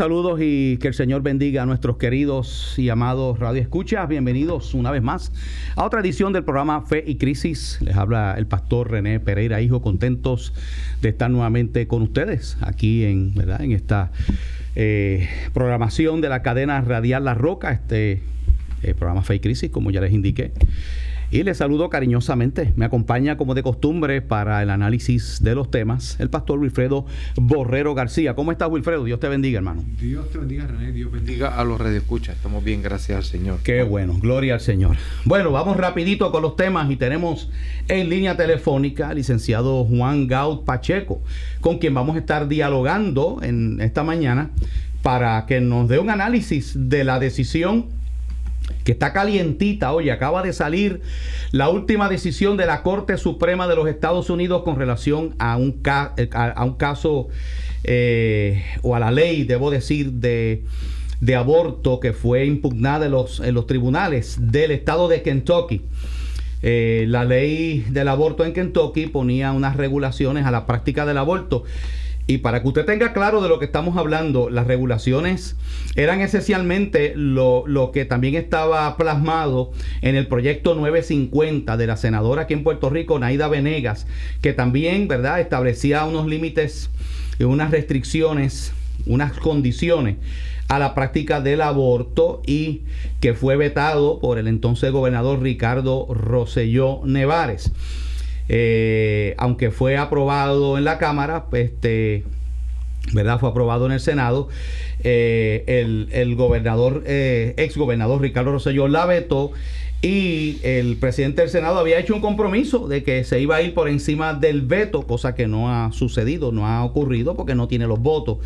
Saludos y que el Señor bendiga a nuestros queridos y amados Radio Escuchas. Bienvenidos una vez más a otra edición del programa Fe y Crisis. Les habla el pastor René Pereira, hijo, contentos de estar nuevamente con ustedes aquí en, ¿verdad? en esta eh, programación de la cadena radial La Roca, este eh, programa Fe y Crisis, como ya les indiqué. Y les saludo cariñosamente. Me acompaña como de costumbre para el análisis de los temas el pastor Wilfredo Borrero García. ¿Cómo estás Wilfredo? Dios te bendiga, hermano. Dios te bendiga, René. Dios bendiga a los redescuchas. Estamos bien, gracias al Señor. Qué bueno, gloria al Señor. Bueno, vamos rapidito con los temas y tenemos en línea telefónica al licenciado Juan Gaud Pacheco, con quien vamos a estar dialogando en esta mañana para que nos dé un análisis de la decisión que está calientita. Oye, acaba de salir la última decisión de la Corte Suprema de los Estados Unidos con relación a un, eh, a, un caso eh, o a la ley, debo decir, de, de aborto que fue impugnada en los, en los tribunales del estado de Kentucky. Eh, la ley del aborto en Kentucky ponía unas regulaciones a la práctica del aborto y para que usted tenga claro de lo que estamos hablando, las regulaciones eran esencialmente lo, que también estaba plasmado en el proyecto 950 de la senadora aquí en Puerto Rico, Naida Venegas, que también, ¿verdad?, establecía unos límites y unas restricciones, unas condiciones a la práctica del aborto y que fue vetado por el entonces gobernador Ricardo Rosselló Nevares. Eh, aunque fue aprobado en la Cámara, este, ¿verdad? Fue aprobado en el Senado. Eh, el, gobernador, eh, ex gobernador Ricardo Rosselló la vetó y el presidente del Senado había hecho un compromiso de que se iba a ir por encima del veto, cosa que no ha sucedido, no ha ocurrido porque no tiene los votos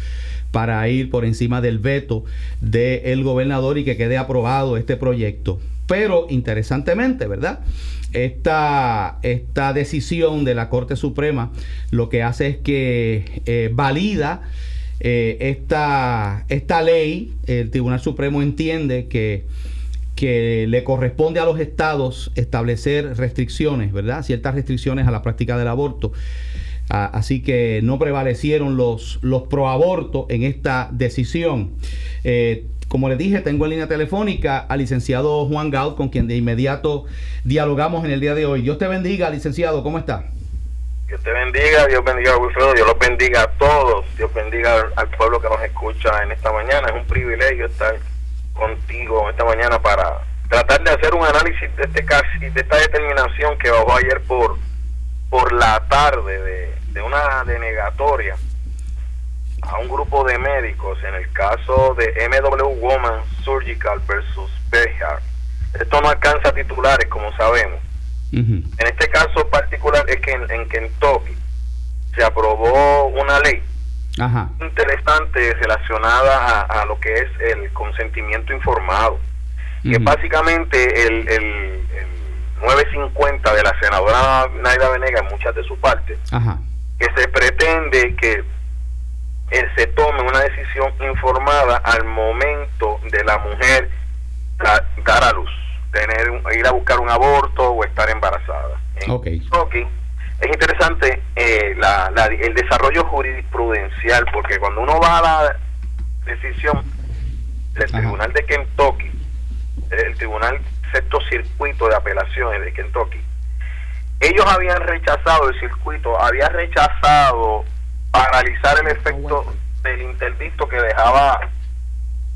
para ir por encima del veto del gobernador y que quede aprobado este proyecto. Pero interesantemente, ¿verdad? Esta, esta decisión de la Corte Suprema lo que hace es que eh, valida eh, esta, esta ley. El Tribunal Supremo entiende que, que le corresponde a los estados establecer restricciones, ¿verdad? Ciertas restricciones a la práctica del aborto. así que no prevalecieron los, los pro en esta decisión. Eh, como les dije, tengo en línea telefónica al licenciado Juan Gaud, con quien de inmediato dialogamos en el día de hoy. Dios te bendiga, licenciado, ¿cómo está? Dios te bendiga, Dios bendiga a Wilfredo, Dios los bendiga a todos, Dios bendiga al, pueblo que nos escucha en esta mañana. Es un privilegio estar contigo esta mañana para tratar de hacer un análisis de este caso, de esta determinación que bajó ayer por, por la tarde de, de una denegatoria a un grupo de médicos en el caso de MW Woman Surgical versus Behar. Esto no alcanza titulares, como sabemos. En este caso particular es que en, Kentucky se aprobó una ley interesante relacionada a, lo que es el consentimiento informado, que básicamente el, el, 950 de la senadora Naida Venega en muchas de sus partes, que se pretende que se tome una decisión informada al momento de la mujer dar a luz, tener ir a buscar un aborto o estar embarazada. Okay. Es interesante eh, el desarrollo jurisprudencial, porque cuando uno va a la decisión del Tribunal de Kentucky, el Tribunal Sexto Circuito de Apelaciones de Kentucky, ellos habían rechazado el circuito, había rechazado paralizar el efecto del interdicto que dejaba,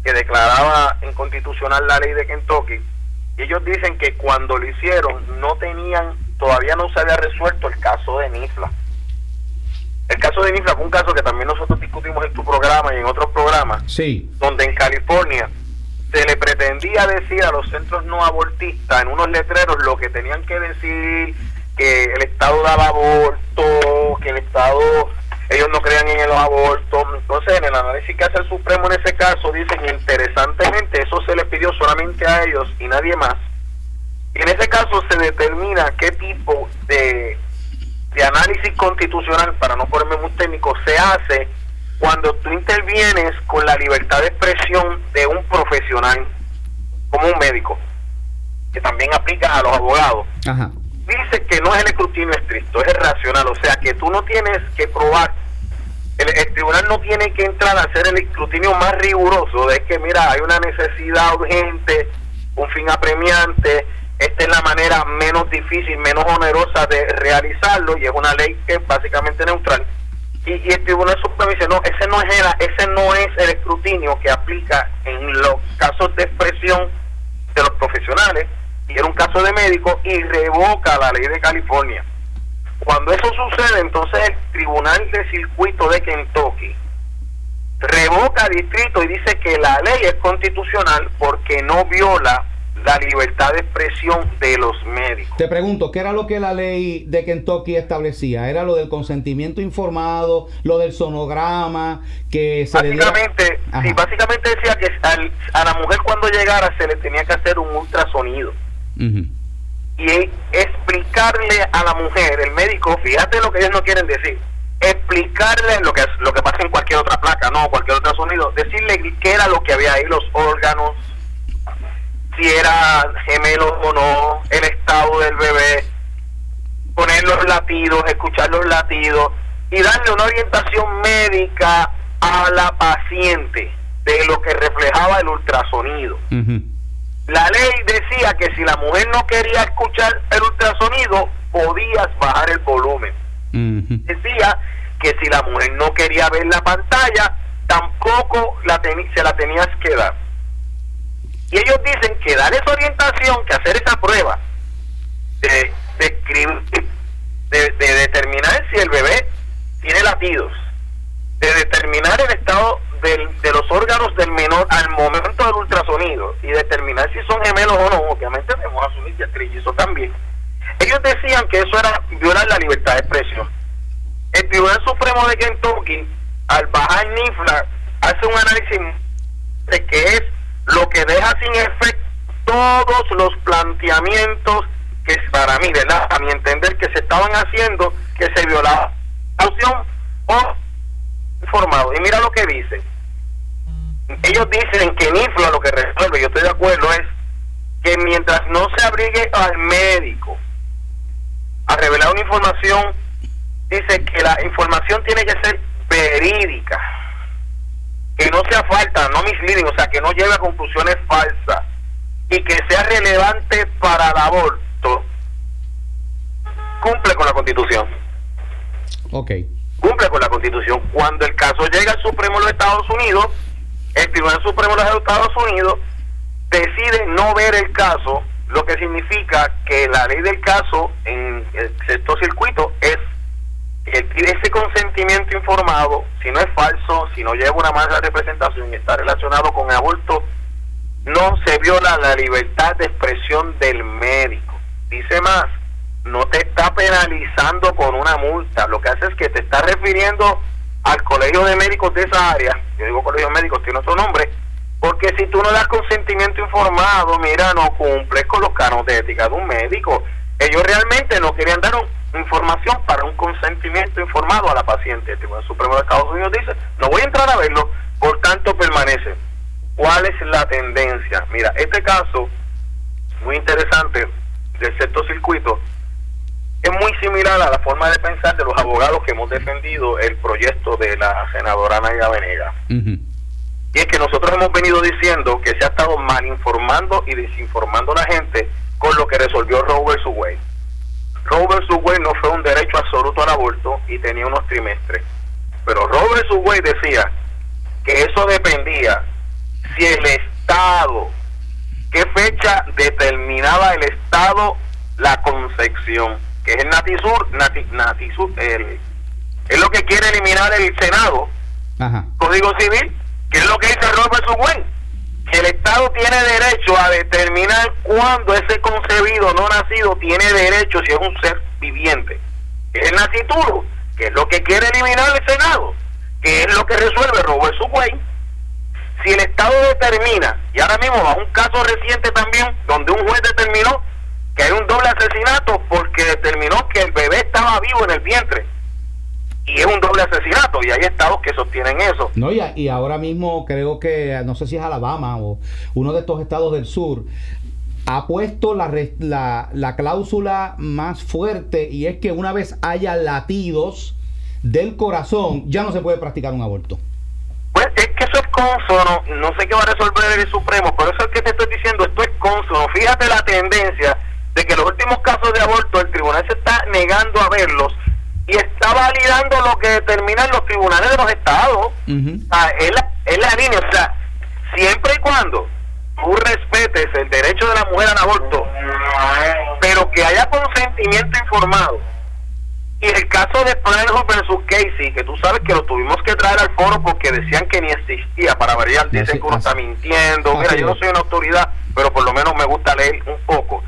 que declaraba inconstitucional la ley de Kentucky. Y ellos dicen que cuando lo hicieron no tenían, todavía no se había resuelto el caso de Nifla. El caso de Nifla fue un caso que también nosotros discutimos en tu programa y en otros programas. Sí. Donde en California se le pretendía decir a los centros no abortistas en unos letreros lo que tenían que decir, que el Estado daba aborto, que el Estado, ellos no creían en los abortos. Entonces, en el análisis que hace el Supremo en ese caso, dicen interesantemente, eso se le pidió solamente a ellos y nadie más. Y en ese caso se determina qué tipo de, de análisis constitucional, para no ponerme muy técnico, se hace cuando tú intervienes con la libertad de expresión de un profesional, como un médico, que también aplica a los abogados, dice que no es el escrutinio estricto, es racional, o sea que tú no tienes que probar, el, tribunal no tiene que entrar a hacer el escrutinio más riguroso de que, mira, hay una necesidad urgente, un fin apremiante, esta es la manera menos difícil, menos onerosa de realizarlo y es una ley que es básicamente neutral. Y, el Tribunal Supremo dice, no, ese no, es el, ese no es el escrutinio que aplica en los casos de expresión de los profesionales, y era un caso de médico, y revoca la ley de California. Cuando eso sucede, entonces el Tribunal de Circuito de Kentucky revoca distrito y dice que la ley es constitucional porque no viola la libertad de expresión de los médicos. Te pregunto, ¿qué era lo que la ley de Kentucky establecía? ¿Era lo del consentimiento informado, lo del sonograma, que se básicamente, sí, básicamente decía que a la mujer cuando llegara se le tenía que hacer un ultrasonido. Y explicarle a la mujer, el médico, fíjate lo que ellos no quieren decir, explicarle lo que, lo que pasa en cualquier otra placa, no, cualquier ultrasonido, decirle qué era lo que había ahí, los órganos, si era gemelo o no, el estado del bebé, poner los latidos, escuchar los latidos y darle una orientación médica a la paciente de lo que reflejaba el ultrasonido. La ley decía que si la mujer no quería escuchar el ultrasonido, podías bajar el volumen. Decía que si la mujer no quería ver la pantalla, tampoco la se la tenías que dar. Y ellos dicen que dar esa orientación, que hacer esa prueba de, de, de, determinar si el bebé tiene latidos, de determinar el estado de los órganos del menor al momento del ultrasonido y determinar si son gemelos o no, obviamente debemos asumir que trillizo también. Ellos decían que eso era violar la libertad de expresión. El Tribunal Supremo de Kentucky, al bajar NIFLA, hace un análisis de que es lo que deja sin efecto todos los planteamientos que para mí, ¿verdad? A mi entender que se estaban haciendo, que se violaba la opción o informado. Y mira lo que dicen. Ellos dicen que NIFLA lo que resuelve, yo estoy de acuerdo, es que mientras no se abrigue al médico a revelar una información, dice que la información tiene que ser verídica que no sea falta, no misleading, o sea, que no lleve a conclusiones falsas y que sea relevante para el aborto, cumple con la Constitución. Ok. Cumple con la Constitución. Cuando el caso llega al Supremo de los Estados Unidos, el Tribunal Supremo de los Estados Unidos decide no ver el caso, lo que significa que la ley del caso en el sexto circuito es ese consentimiento informado, si no es falso, si no lleva una mala representación y está relacionado con aborto, no se viola la libertad de expresión del médico. Dice más, no te está penalizando con una multa, lo que hace es que te está refiriendo al colegio de médicos de esa área, yo digo colegio de médicos, tiene otro nombre, porque si tú no das consentimiento informado, mira, no cumples con los cánones de ética de un médico. Ellos realmente no querían dar un información para un consentimiento informado a la paciente. El Tribunal Supremo de Estados Unidos dice, no voy a entrar a verlo, por tanto permanece. ¿Cuál es la tendencia? Mira, este caso, muy interesante, del sexto circuito, es muy similar a la forma de pensar de los abogados que hemos defendido el proyecto de la senadora Naya Venega. Y es que nosotros hemos venido diciendo que se ha estado mal informando y desinformando a la gente con lo que resolvió vs. Wade. Robert vs. no fue un derecho absoluto al aborto y tenía unos trimestres. Pero Robert vs. decía que eso dependía si el Estado, qué fecha determinaba el Estado la concepción, que es el Natisur, Natisur es lo que quiere eliminar el Senado, Código Civil, que es lo que dice Robert vs. que el Estado tiene derecho a determinar cuándo ese concebido no nacido tiene derecho si es un ser viviente. Que es el nacituro, que es lo que quiere eliminar el Senado, que es lo que resuelve Robert Subway. Si el Estado determina, y ahora mismo va un caso reciente también, donde un juez determinó que hay un doble asesinato porque determinó que el bebé estaba vivo en el vientre y es un doble asesinato y hay estados que sostienen eso. No, y, y ahora mismo creo que, no sé si es Alabama o uno de estos estados del sur, ha puesto la, la, la cláusula más fuerte y es que una vez haya latidos del corazón, ya no se puede practicar un aborto. Pues es que eso es consono, no sé qué va a resolver el Supremo, por eso es que te estoy diciendo, esto es consono. Fíjate la tendencia de que los últimos casos de aborto el tribunal se está negando a verlos y está validando lo que determinan los tribunales de los estados. es, la, línea, o sea, siempre y cuando tú respetes el derecho de la mujer al aborto, pero que haya consentimiento informado. Y el caso de Plano versus Casey, que tú sabes que lo tuvimos que traer al foro porque decían que ni existía para variar, dicen que uno está mintiendo. Mira, yo no soy una autoridad, pero por lo menos me gusta leer un poco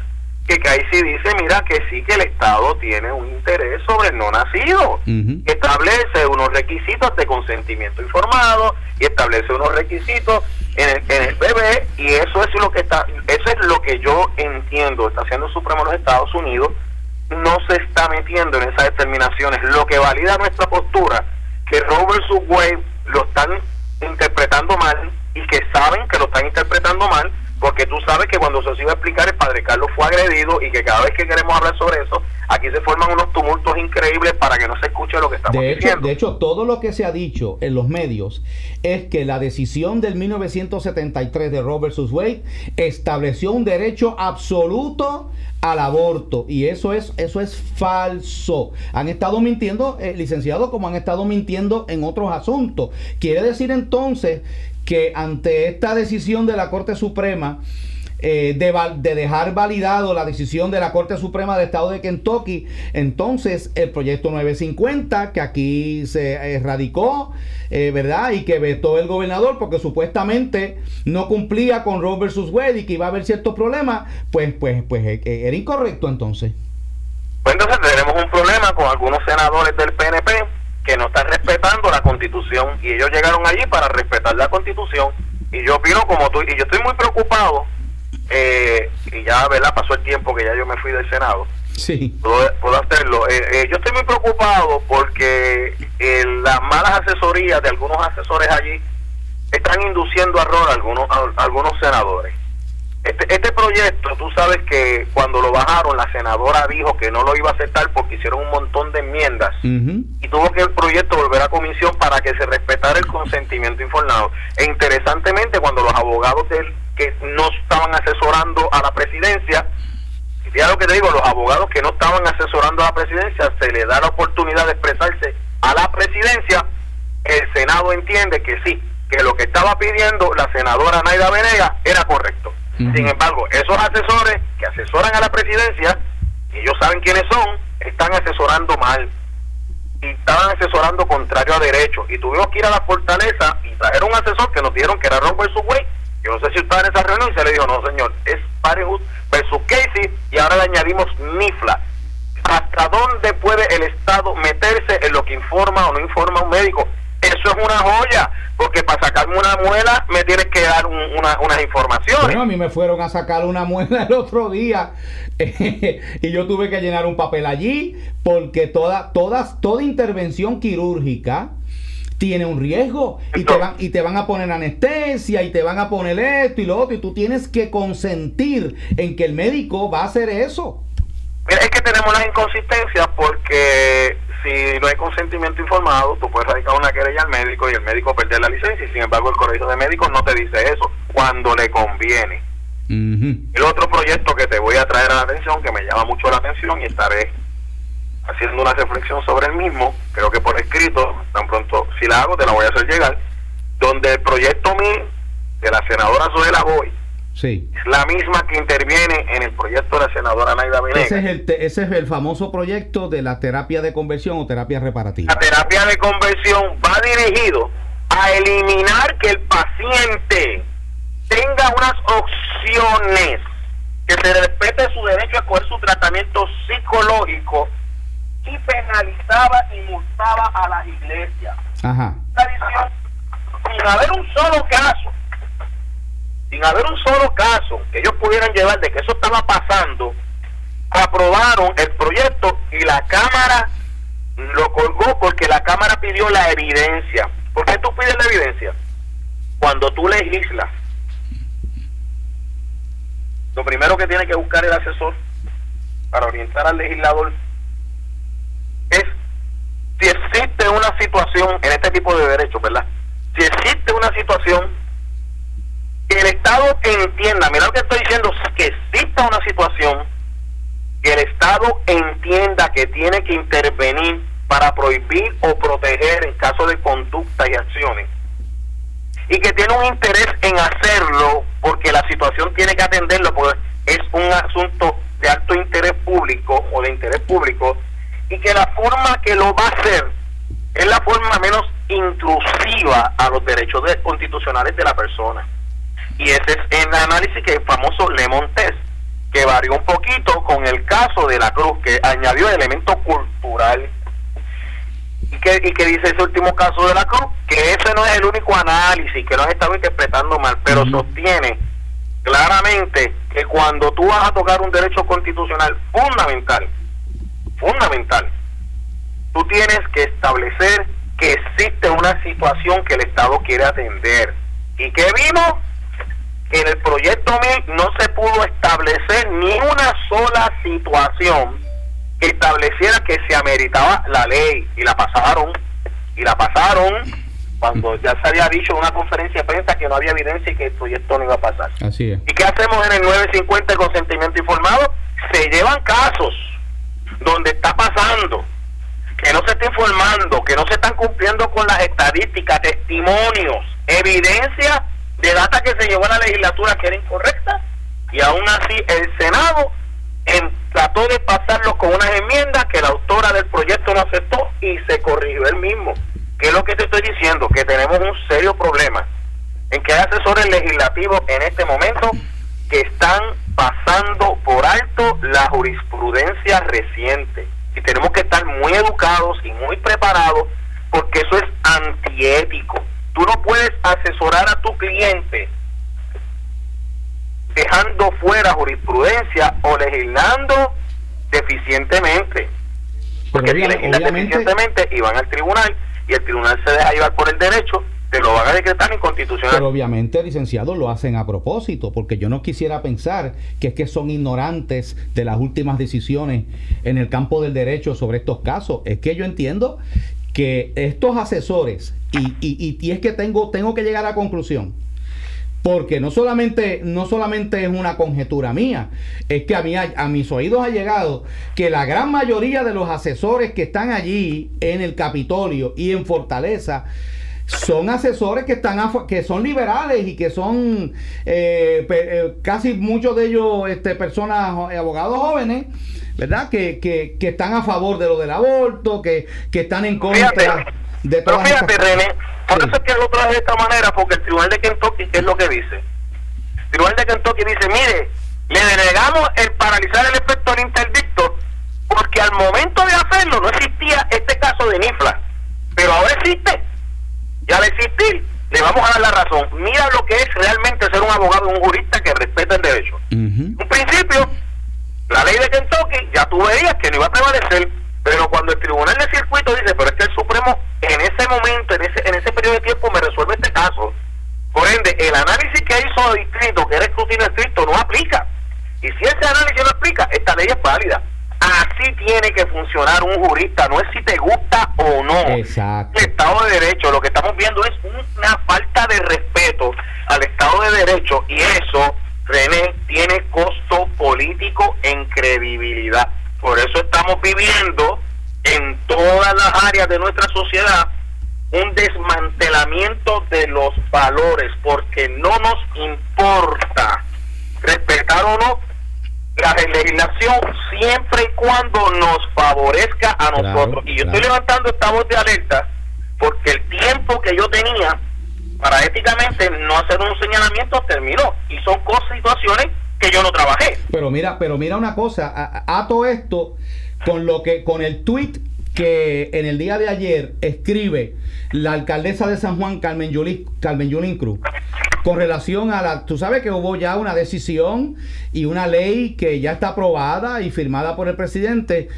que ahí sí dice, mira, que sí que el Estado tiene un interés sobre el no nacido. Establece unos requisitos de consentimiento informado y establece unos requisitos en el, en el bebé y eso es lo que está, eso es lo que yo entiendo, está haciendo el Supremo de los Estados Unidos, no se está metiendo en esas determinaciones, lo que valida nuestra postura, que Robert Subway lo están interpretando mal y que saben que lo están interpretando mal porque tú sabes que cuando se os iba a explicar el padre Carlos fue agredido y que cada vez que queremos hablar sobre eso, aquí se forman unos tumultos increíbles para que no se escuche lo que estamos de diciendo. De hecho, todo lo que se ha dicho en los medios es que la decisión del 1973 de Robert Wade estableció un derecho absoluto al aborto y eso es eso es falso. Han estado mintiendo, eh, licenciado, como han estado mintiendo en otros asuntos. Quiere decir entonces que ante esta decisión de la Corte Suprema, eh, de, dejar validado la decisión de la Corte Suprema de Estado de Kentucky, entonces el proyecto 950, que aquí se erradicó, eh, ¿verdad? Y que vetó el gobernador porque supuestamente no cumplía con Roe versus Wade y que iba a haber ciertos problemas, pues, pues, pues eh, era incorrecto entonces. Pues entonces tenemos un problema con algunos senadores del PNP que no están respetando la constitución y ellos llegaron allí para respetar la constitución y yo opino como tú y yo estoy muy preocupado eh, y ya verdad pasó el tiempo que ya yo me fui del senado. Sí. Puedo, hacerlo. Eh, eh, yo estoy muy preocupado porque las malas asesorías de algunos asesores allí están induciendo error a algunos a algunos senadores este, este proyecto, tú sabes que cuando lo bajaron, la senadora dijo que no lo iba a aceptar porque hicieron un montón de enmiendas y tuvo que el proyecto volver a comisión para que se respetara el consentimiento informado. E interesantemente, cuando los abogados del, que no estaban asesorando a la presidencia, ya lo que te digo, los abogados que no estaban asesorando a la presidencia, se le da la oportunidad de expresarse a la presidencia, el Senado entiende que sí, que lo que estaba pidiendo la senadora Naida Venega era correcto. Sin embargo, esos asesores que asesoran a la presidencia, y ellos saben quiénes son, están asesorando mal. Y estaban asesorando contrario a derecho. Y tuvimos que ir a la fortaleza y traer un asesor que nos dijeron que era Ron versus. Yo no sé si estaba en esa reunión y se le dijo, no señor, es Parehus versus Casey y ahora le añadimos NIFLA. ¿Hasta dónde puede el Estado meterse en lo que informa o no informa un médico? Eso es una joya, porque para sacarme una muela me tienes que dar unas informaciones. Bueno, a mí me fueron a sacar una muela el otro día y yo tuve que llenar un papel allí porque toda, toda, toda intervención quirúrgica tiene un riesgo y te, van, y te van a poner anestesia y te van a poner esto y lo otro y tú tienes que consentir en que el médico va a hacer eso. Mira, es que tenemos las inconsistencias porque si no hay consentimiento informado, tú puedes radicar una querella al médico y el médico perder la licencia, y sin embargo el colegio de médicos no te dice eso cuando le conviene. El otro proyecto que te voy a traer a la atención, que me llama mucho la atención y estaré haciendo una reflexión sobre el mismo, creo que por escrito, tan pronto si la hago te la voy a hacer llegar, donde el proyecto MI de la senadora Zoela Boy es la misma que interviene en el proyecto de la senadora Naida Venegas. Ese es, el ese es el famoso proyecto de la terapia de conversión o terapia reparativa. La terapia de conversión va dirigido a eliminar que el paciente tenga condiciones, que se respete su derecho a coger su tratamiento psicológico y penalizaba y multaba a las iglesias. Ajá. sin haber un solo caso, sin haber un solo caso que ellos pudieran llevar de que eso estaba pasando, aprobaron el proyecto y la Cámara lo colgó porque la Cámara pidió la evidencia. ¿Por qué tú pides la evidencia? Cuando tú legislas, lo primero que tiene que buscar el asesor para orientar al legislador es si existe una situación en este tipo de derechos, ¿verdad? Si existe una situación que el Estado entienda, mira lo que estoy diciendo, que exista una situación que el Estado entienda que tiene que intervenir para prohibir o proteger en caso de conducta y acciones y que tiene un interés en hacerlo porque la situación tiene que atenderlo porque es un asunto de alto interés público o de interés público y que la forma que lo va a hacer es la forma menos intrusiva a los derechos constitucionales de la persona. Y ese es el análisis que el famoso Le Montes, que varió un poquito con el caso de la Cruz, que añadió el elemento cultural y que, y que dice ese último caso de la Cruz, que ese no es el único análisis, que lo han estado interpretando mal, pero sostiene claramente que cuando tú vas a tocar un derecho constitucional fundamental, fundamental, tú tienes que establecer que existe una situación que el Estado quiere atender. ¿Y que vimos? En el proyecto MIL no se pudo establecer ni una sola situación que estableciera que se ameritaba la ley y la pasaron y la pasaron cuando ya se había dicho en una conferencia de prensa que no había evidencia y que el proyecto no iba a pasar. Así es. ¿Y qué hacemos en el 950 consentimiento informado? Se llevan casos donde está pasando, que no se está informando, que no se están cumpliendo con las estadísticas, testimonios, evidencia de data que se llevó a la legislatura que era incorrecta y aún así el Senado en, trató de pasarlo con unas enmiendas que la autora del proyecto no aceptó y se corrigió él mismo. ¿Qué es lo que te estoy diciendo? Que tenemos un serio problema en que hay asesores legislativos en este momento que están pasando por alto la jurisprudencia reciente. Y tenemos que estar muy educados y muy preparados porque eso es antiético. Tú no puedes asesorar a tu cliente dejando fuera jurisprudencia o legislando deficientemente. Porque si legislan deficientemente y van al tribunal y el tribunal se deja llevar por el derecho, te lo van a decretar inconstitucional. Pero obviamente, licenciado, lo hacen a propósito, porque yo no quisiera pensar que es que son ignorantes de las últimas decisiones en el campo del derecho sobre estos casos. Es que yo entiendo que estos asesores, y, y, y es que tengo, tengo que llegar a la conclusión, porque no solamente, no solamente es una conjetura mía, es que a, mí, a, mis oídos ha llegado que la gran mayoría de los asesores que están allí en el Capitolio y en Fortaleza son asesores que están que son liberales y que son eh, eh, casi muchos de ellos este, personas eh, abogados jóvenes verdad que, que, que, están a favor de lo del aborto que, que están en contra de todas pero fíjate René por eso es que lo traje de esta manera, porque el Tribunal de Kentucky, ¿qué es lo que dice? El Tribunal de Kentucky dice, mire, le denegamos el paralizar el efecto del interdicto, porque al momento de hacerlo no existía este caso de Nifla, pero ahora existe. Y al existir, le vamos a dar la razón. Mira lo que es realmente ser un abogado, un jurista que respeta el derecho. La ley de Kentucky, ya tú veías que no iba a prevalecer, pero cuando el tribunal de circuito dice, pero es que el Supremo en ese momento, en ese, en ese periodo de tiempo me resuelve este caso, por ende, el análisis que hizo el distrito, que era escrutinio estricto, no aplica. Y si ese análisis no aplica, esta ley es válida. Así tiene que funcionar un jurista, no es si te gusta o no. Exacto. El Estado de Derecho, lo que estamos viendo es una falta de respeto al Estado de Derecho y eso, René, tiene costo político en credibilidad. Por eso estamos viviendo en todas las áreas de nuestra sociedad un desmantelamiento de los valores, porque no nos importa respetar o no la legislación siempre y cuando nos favorezca a nosotros. y yo estoy levantando esta voz de alerta porque el tiempo que yo tenía para éticamente no hacer un señalamiento, terminó. Y son cosas, situaciones que yo no trabajé. Pero mira, pero mira una cosa, ato esto con lo que, con el tweet que en el día de ayer escribe la alcaldesa de San Juan, Carmen Yulín, Carmen Yulín Cruz, con relación a la, tú sabes que hubo ya una decisión y una ley que ya está aprobada y firmada por el presidente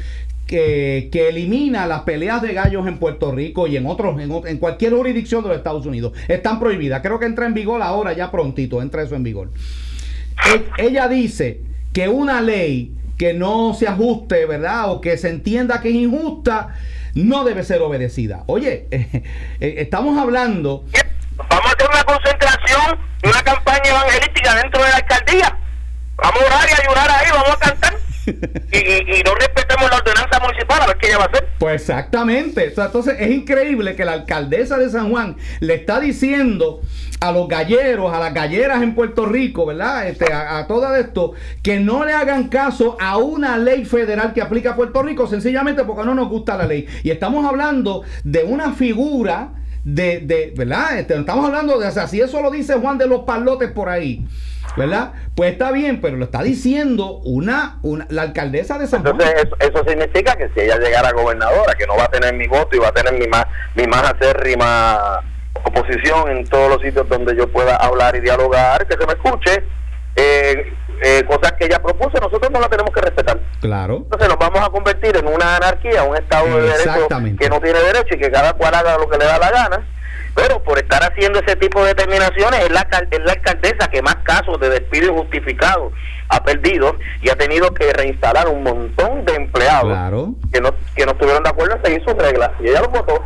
que, que, elimina las peleas de gallos en Puerto Rico y en otros, en, en, cualquier jurisdicción de los Estados Unidos. Están prohibidas. Creo que entra en vigor ahora, ya prontito, entra eso en vigor. E, ella dice que una ley que no se ajuste, ¿verdad? O que se entienda que es injusta, no debe ser obedecida. Oye, eh, estamos hablando... Vamos a hacer una concentración, una campaña evangelística dentro de la alcaldía. Vamos a orar y a llorar ahí, vamos a cantar y, no respetemos la ordenanza municipal, a ver qué ella va a hacer. Pues exactamente. entonces es increíble que la alcaldesa de San Juan le está diciendo a los galleros, a las galleras en Puerto Rico, ¿verdad? Este, a, todo esto, que no le hagan caso a una ley federal que aplica a Puerto Rico, sencillamente porque no nos gusta la ley. Y estamos hablando de una figura de, de ¿verdad? Este, estamos hablando de, o sea, si eso lo dice Juan de los Palotes por ahí, ¿verdad? Pues está bien, pero lo está diciendo una, una la alcaldesa de San Juan. Entonces, eso, significa que si ella llegara gobernadora, que no va a tener mi voto y va a tener mi más, mi más acérrima oposición en todos los sitios donde yo pueda hablar y dialogar, que se me escuche, eh, eh, cosas que ella propuso, nosotros no la tenemos que respetar. Claro. Entonces nos vamos a convertir en una anarquía, un Estado de derecho que no tiene derecho y que cada cual haga lo que le da la gana pero por estar haciendo ese tipo de determinaciones es la, es la alcaldesa que más casos de despido injustificado ha perdido y ha tenido que reinstalar un montón de empleados que no que no estuvieron de acuerdo en seguir sus reglas y ella los votó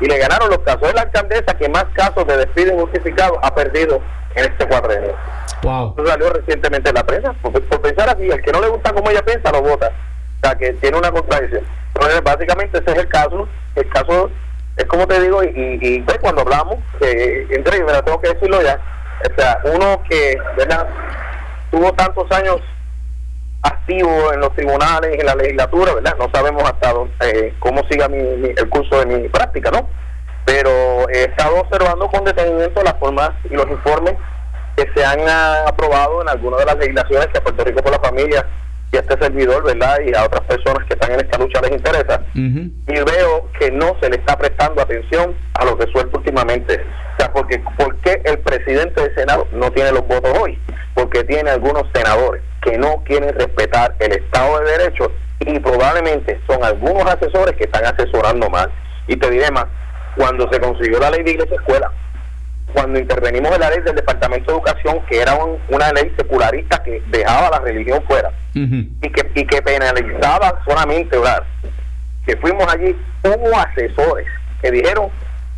y le ganaron los casos. Es la alcaldesa que más casos de despido injustificado ha perdido en este cuadrenio. Wow. Eso salió recientemente en la prensa. Por, pensar así, el que no le gusta como ella piensa, lo vota. O sea, que tiene una contradicción. Entonces, básicamente ese es el caso. El caso es como te digo, y, y, pues, cuando hablamos, eh, entre pero tengo que decirlo ya, o sea, uno que ¿verdad? tuvo tantos años activo en los tribunales y en la legislatura, ¿verdad? No sabemos hasta dónde, eh, cómo siga mi, el curso de mi práctica, ¿no? Pero he estado observando con detenimiento las formas y los informes que se han aprobado en algunas de las legislaciones que Puerto Rico por la familia y a este servidor, ¿verdad? Y a otras personas que están en esta lucha les interesa. Y veo que no se le está prestando atención a lo que suelto últimamente. O sea, porque ¿por qué el presidente del Senado no tiene los votos hoy? Porque tiene algunos senadores que no quieren respetar el Estado de Derecho y probablemente son algunos asesores que están asesorando mal. Y te diré más, cuando se consiguió la ley de iglesia escuela, cuando intervenimos en la ley del Departamento de Educación, que era una ley secularista que dejaba la religión fuera y, que, y que penalizaba solamente orar, que fuimos allí, hubo asesores que dijeron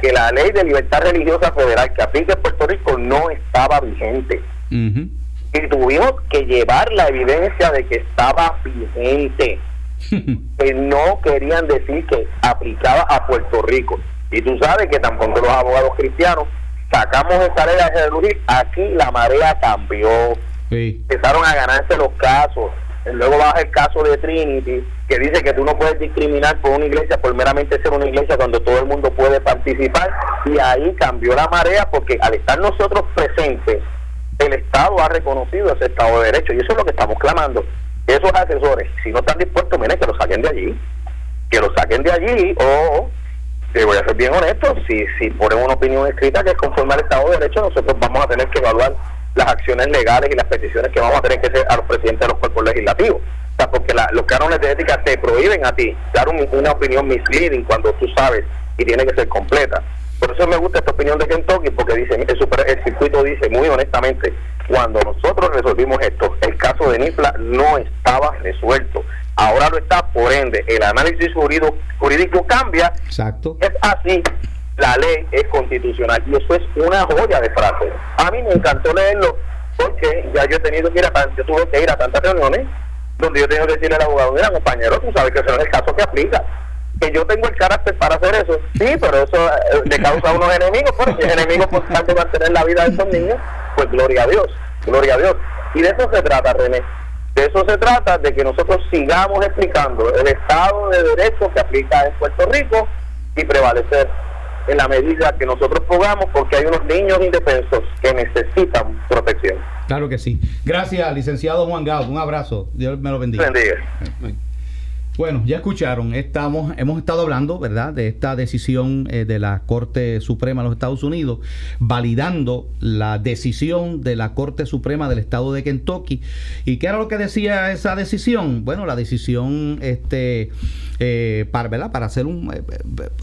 que la ley de libertad religiosa federal que aplica en Puerto Rico no estaba vigente. Y tuvimos que llevar la evidencia de que estaba vigente. que no querían decir que aplicaba a Puerto Rico. Y tú sabes que tampoco los abogados cristianos sacamos esta ley de aquí la marea cambió. Empezaron a ganarse los casos. Luego baja el caso de Trinity, que dice que tú no puedes discriminar por una iglesia por meramente ser una iglesia cuando todo el mundo puede participar. Y ahí cambió la marea porque al estar nosotros presentes, el Estado ha reconocido ese Estado de Derecho. Y eso es lo que estamos clamando. Esos asesores, si no están dispuestos, miren, que lo saquen de allí. Que lo saquen de allí o te voy a ser bien honesto, si, si ponen una opinión escrita que es conforme al Estado de Derecho, nosotros vamos a tener que evaluar las acciones legales y las peticiones que vamos a tener que hacer a los presidentes de los cuerpos legislativos. O sea, porque los cánones de ética te prohíben a ti dar una opinión misleading cuando tú sabes y tiene que ser completa. Por eso me gusta esta opinión de Kentucky, porque dice el, el circuito dice muy honestamente, cuando nosotros resolvimos esto, el caso de Nifla no estaba resuelto ahora lo está, por ende, el análisis jurídico, jurídico cambia. Exacto. Es así, la ley es constitucional y eso es una joya de frase. A mí me encantó leerlo porque ya yo he tenido que ir a, yo tuve que ir a tantas reuniones donde yo tengo que decirle al abogado, mira compañero, tú sabes que ese no es el caso que aplica. Que yo tengo el carácter para hacer eso, sí, pero eso eh, le causa a unos enemigos, porque si es enemigo por tanto mantener la vida de esos niños, pues gloria a Dios, gloria a Dios. Y de eso se trata, René. De eso se trata, de que nosotros sigamos explicando el Estado de Derecho que aplica en Puerto Rico y prevalecer en la medida que nosotros podamos, porque hay unos niños indefensos que necesitan protección. Claro que sí. Gracias, licenciado Juan Gaud. Un abrazo. Dios me lo bendiga. Bendiga. Bueno, ya escucharon, estamos, hemos estado hablando, ¿verdad?, de esta decisión eh, de la Corte Suprema de los Estados Unidos, validando la decisión de la Corte Suprema del Estado de Kentucky. ¿Y qué era lo que decía esa decisión? Bueno, la decisión, este, eh, para, ¿verdad? para hacer un eh,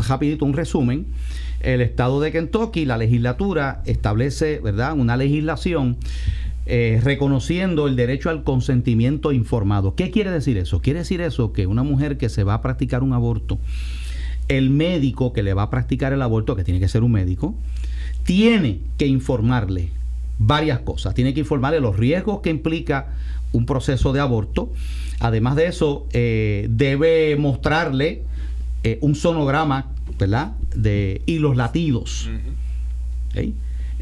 rapidito un resumen, el Estado de Kentucky, la legislatura establece, ¿verdad?, una legislación eh, reconociendo el derecho al consentimiento informado. ¿Qué quiere decir eso? Quiere decir eso que una mujer que se va a practicar un aborto, el médico que le va a practicar el aborto, que tiene que ser un médico, tiene que informarle varias cosas. Tiene que informarle los riesgos que implica un proceso de aborto. Además de eso, eh, debe mostrarle eh, un sonograma, ¿verdad? De, y los latidos.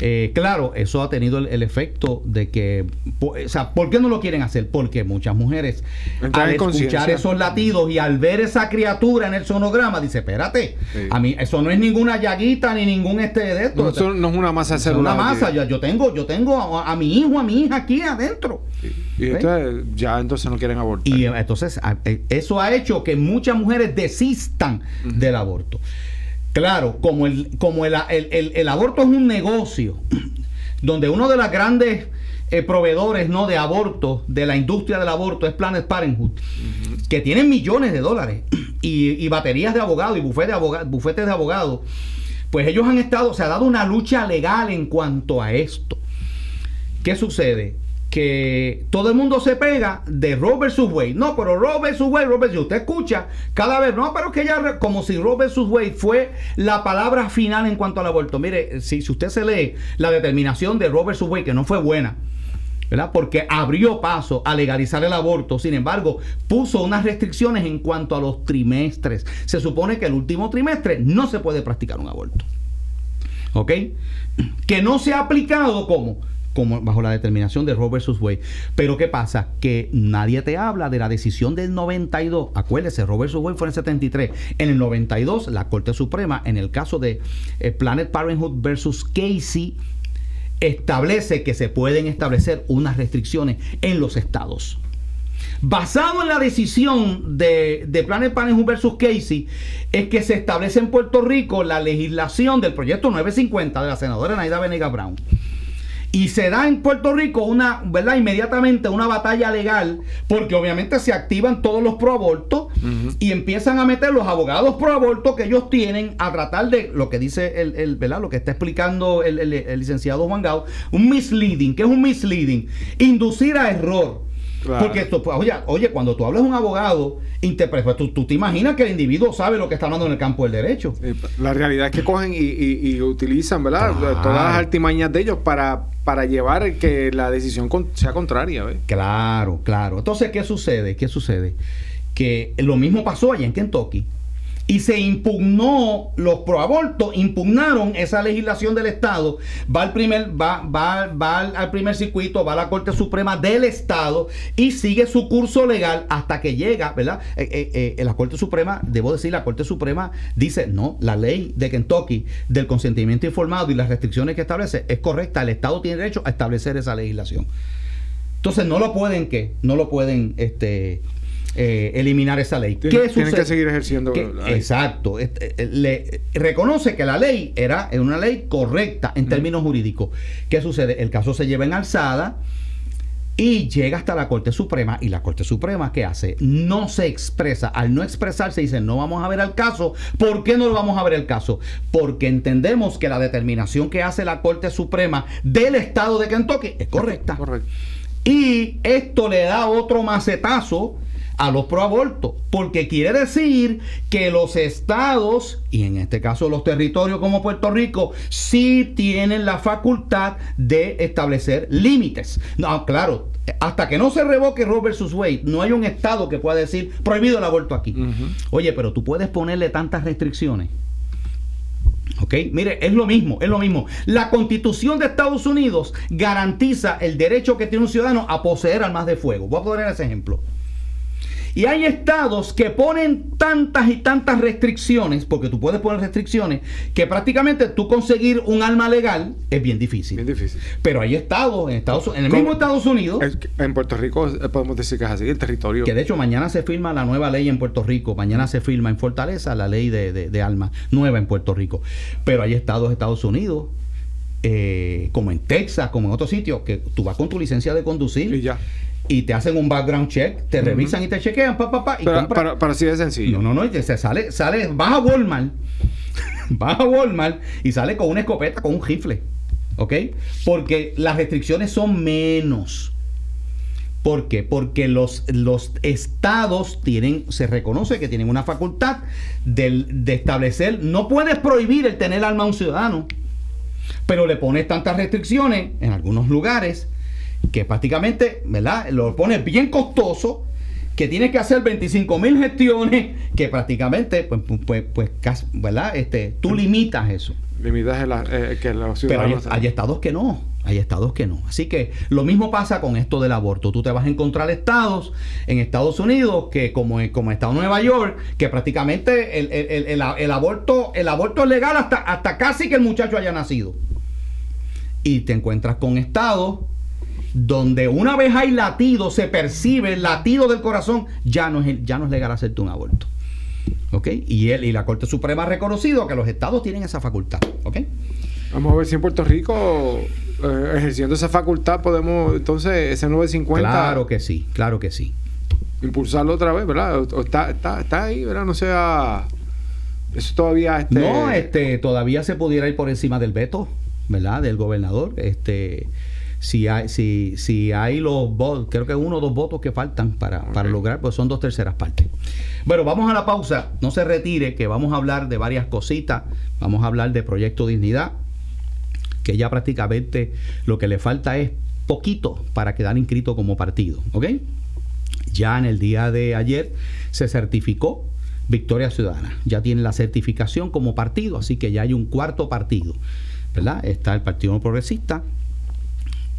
Eh, claro, eso ha tenido el, efecto de que, o sea, ¿por qué no lo quieren hacer? Porque muchas mujeres al escuchar esos latidos y al ver esa criatura en el sonograma, dice, espérate, a mí eso no es ninguna llaguita ni ningún este de esto. No, eso no es una masa celular. Es una masa, yo, yo, tengo, yo tengo a, mi hijo, a mi hija aquí adentro. Y entonces, ya entonces no quieren abortar. Y entonces eh, eso ha hecho que muchas mujeres desistan del aborto. Claro, como el, como el, aborto es un negocio, donde uno de los grandes eh, proveedores no de aborto, de la industria del aborto, es Planet Parenthood, que tienen millones de dólares y, baterías de abogados y bufetes de, abogados, bufetes de abogados, pues ellos han estado, se ha dado una lucha legal en cuanto a esto. ¿Qué sucede? Que todo el mundo se pega de Robert. Wade. No, pero Robert. Wade, Robert, usted escucha cada vez, no, pero que ya, como si Robert. Wade fue la palabra final en cuanto al aborto. Mire, si, si usted se lee la determinación de Robert. Wade, que no fue buena, ¿verdad? Porque abrió paso a legalizar el aborto, sin embargo, puso unas restricciones en cuanto a los trimestres. Se supone que el último trimestre no se puede practicar un aborto. ¿Ok? Que no se ha aplicado como como bajo la determinación de Roe vs. Wade. Pero ¿qué pasa? Que nadie te habla de la decisión del 92. Acuérdese, Roe vs. Wade fue en el 73. En el 92, la Corte Suprema, en el caso de eh, Planet Parenthood versus Casey, establece que se pueden establecer unas restricciones en los estados. Basado en la decisión de, de Planet Parenthood versus Casey, es que se establece en Puerto Rico la legislación del proyecto 950 de la senadora Naida Venega Brown y se da en Puerto Rico una, ¿verdad? Inmediatamente una batalla legal, porque obviamente se activan todos los proabortos y empiezan a meter los abogados pro aborto que ellos tienen a tratar de lo que dice el, el ¿verdad? Lo que está explicando el, el licenciado Juan Gao, un misleading. ¿Qué es un misleading? Inducir a error. Porque esto, pues, oye, oye, cuando tú hablas de un abogado, pues, tú, tú, te imaginas que el individuo sabe lo que está hablando en el campo del derecho. la realidad es que cogen y, utilizan, ¿verdad? Todas las artimañas de ellos para, para llevar que la decisión sea contraria. Claro, claro. Entonces, ¿qué sucede? ¿Qué sucede? Que lo mismo pasó allá en Kentucky y se impugnó, los proabortos impugnaron esa legislación del Estado, va al primer, va, va, va al primer circuito, va a la Corte Suprema del Estado y sigue su curso legal hasta que llega, ¿verdad? Eh, eh, eh, la Corte Suprema, debo decir, la Corte Suprema dice, no, la ley de Kentucky del consentimiento informado y las restricciones que establece es correcta, el Estado tiene derecho a establecer esa legislación. Entonces no lo pueden, ¿qué? No lo pueden, este eh, eliminar esa ley. Tienen, que seguir ejerciendo. exacto. Eh, le, reconoce que la ley era una ley correcta en términos jurídicos. ¿Qué sucede? El caso se lleva en alzada y llega hasta la Corte Suprema y la Corte Suprema ¿qué hace? No se expresa. Al no expresarse dice no vamos a ver el caso. ¿Por qué no lo vamos a ver el caso? Porque entendemos que la determinación que hace la Corte Suprema del Estado de Kentucky es correcta. Correcto. Y esto le da otro macetazo a los proabortos, porque quiere decir que los estados, y en este caso los territorios como Puerto Rico, sí tienen la facultad de establecer límites. No, claro, hasta que no se revoque Roe versus Wade, no hay un estado que pueda decir prohibido el aborto aquí. Oye, pero tú puedes ponerle tantas restricciones. ¿Ok? Mire, es lo mismo, es lo mismo. La constitución de Estados Unidos garantiza el derecho que tiene un ciudadano a poseer armas de fuego. Voy a poner ese ejemplo. Y hay estados que ponen tantas y tantas restricciones, porque tú puedes poner restricciones, que prácticamente tú conseguir un arma legal es bien difícil. Bien difícil. Pero hay estados, en, Estados, en el mismo Estados Unidos, En Puerto Rico podemos decir que es así, el territorio. que de hecho mañana se firma la nueva ley en Puerto Rico, mañana se firma en Fortaleza la ley de, de- de armas nueva en Puerto Rico. Pero hay estados Estados Unidos, eh, como en Texas, como en otros sitios, que tú vas con tu licencia de conducir Y ya. Y te hacen un background check, te revisan y te chequean, pa, pa, pa, y Pero, pero, pero así de sencillo. No, no, no, y se sale, sale, vas a Walmart, vas a Walmart y sale con una escopeta, con un rifle, ¿ok? Porque las restricciones son menos. ¿Por qué? Porque los, los estados tienen, se reconoce que tienen una facultad del- de, establecer, no puedes prohibir el tener arma a un ciudadano, pero le pones tantas restricciones en algunos lugares que prácticamente, ¿verdad? Lo pones bien costoso, que tienes que hacer 25 mil gestiones, que prácticamente, pues, pues, pues, pues, ¿verdad? Este, tú limitas eso. Limitas el- eh, que los Pero hay, estados que no, hay estados que no. Así que lo mismo pasa con esto del aborto. Tú te vas a encontrar estados en Estados Unidos que como, en- como el estado de Nueva York, que prácticamente el, el- el- el- el aborto, el aborto es legal hasta, hasta casi que el muchacho haya nacido. Y te encuentras con estados donde una vez hay latido, se percibe el latido del corazón, ya no es, ya no es legal hacerte un aborto. ¿Ok? Y, él, y la Corte Suprema ha reconocido que los estados tienen esa facultad. ¿Ok? Vamos a ver si en Puerto Rico, eh, ejerciendo esa facultad, podemos entonces ese 950 Claro que sí, claro que sí. impulsarlo otra vez, ¿verdad? O- está, está, está ahí, ¿verdad? No sea. Eso todavía. Este, No, este, todavía se pudiera ir por encima del veto, ¿verdad? Del gobernador. Este, si hay, si, si hay los votos, creo que uno o dos votos que faltan para, para lograr, pues son dos terceras partes. Bueno, vamos a la pausa. No se retire, que vamos a hablar de varias cositas. Vamos a hablar de Proyecto Dignidad, que ya prácticamente lo que le falta es poquito para quedar inscrito como partido, ¿ok? Ya en el día de ayer se certificó Victoria Ciudadana. Ya tiene la certificación como partido, así que ya hay un cuarto partido, ¿verdad? Está el Partido Progresista,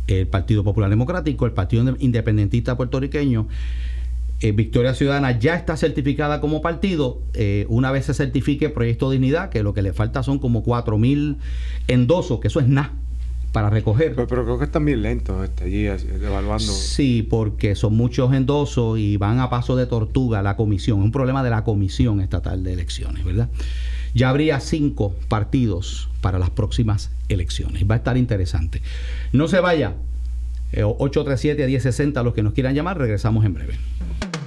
el Partido Popular Democrático, el Partido Independentista Puertorriqueño. Eh, Victoria Ciudadana ya está certificada como partido. Eh, una vez se certifique Proyecto Dignidad, que lo que le falta son como 4 mil endosos, que eso es nada para recoger. Pero, pero creo que están bien lentos este, allí evaluando. Sí, porque son muchos endosos y van a paso de tortuga la comisión. Es un problema de la comisión estatal de elecciones, ¿verdad? Ya habría cinco partidos para las próximas elecciones. Va a estar interesante. No se vaya. Eh, 837-1060, los que nos quieran llamar, regresamos en breve.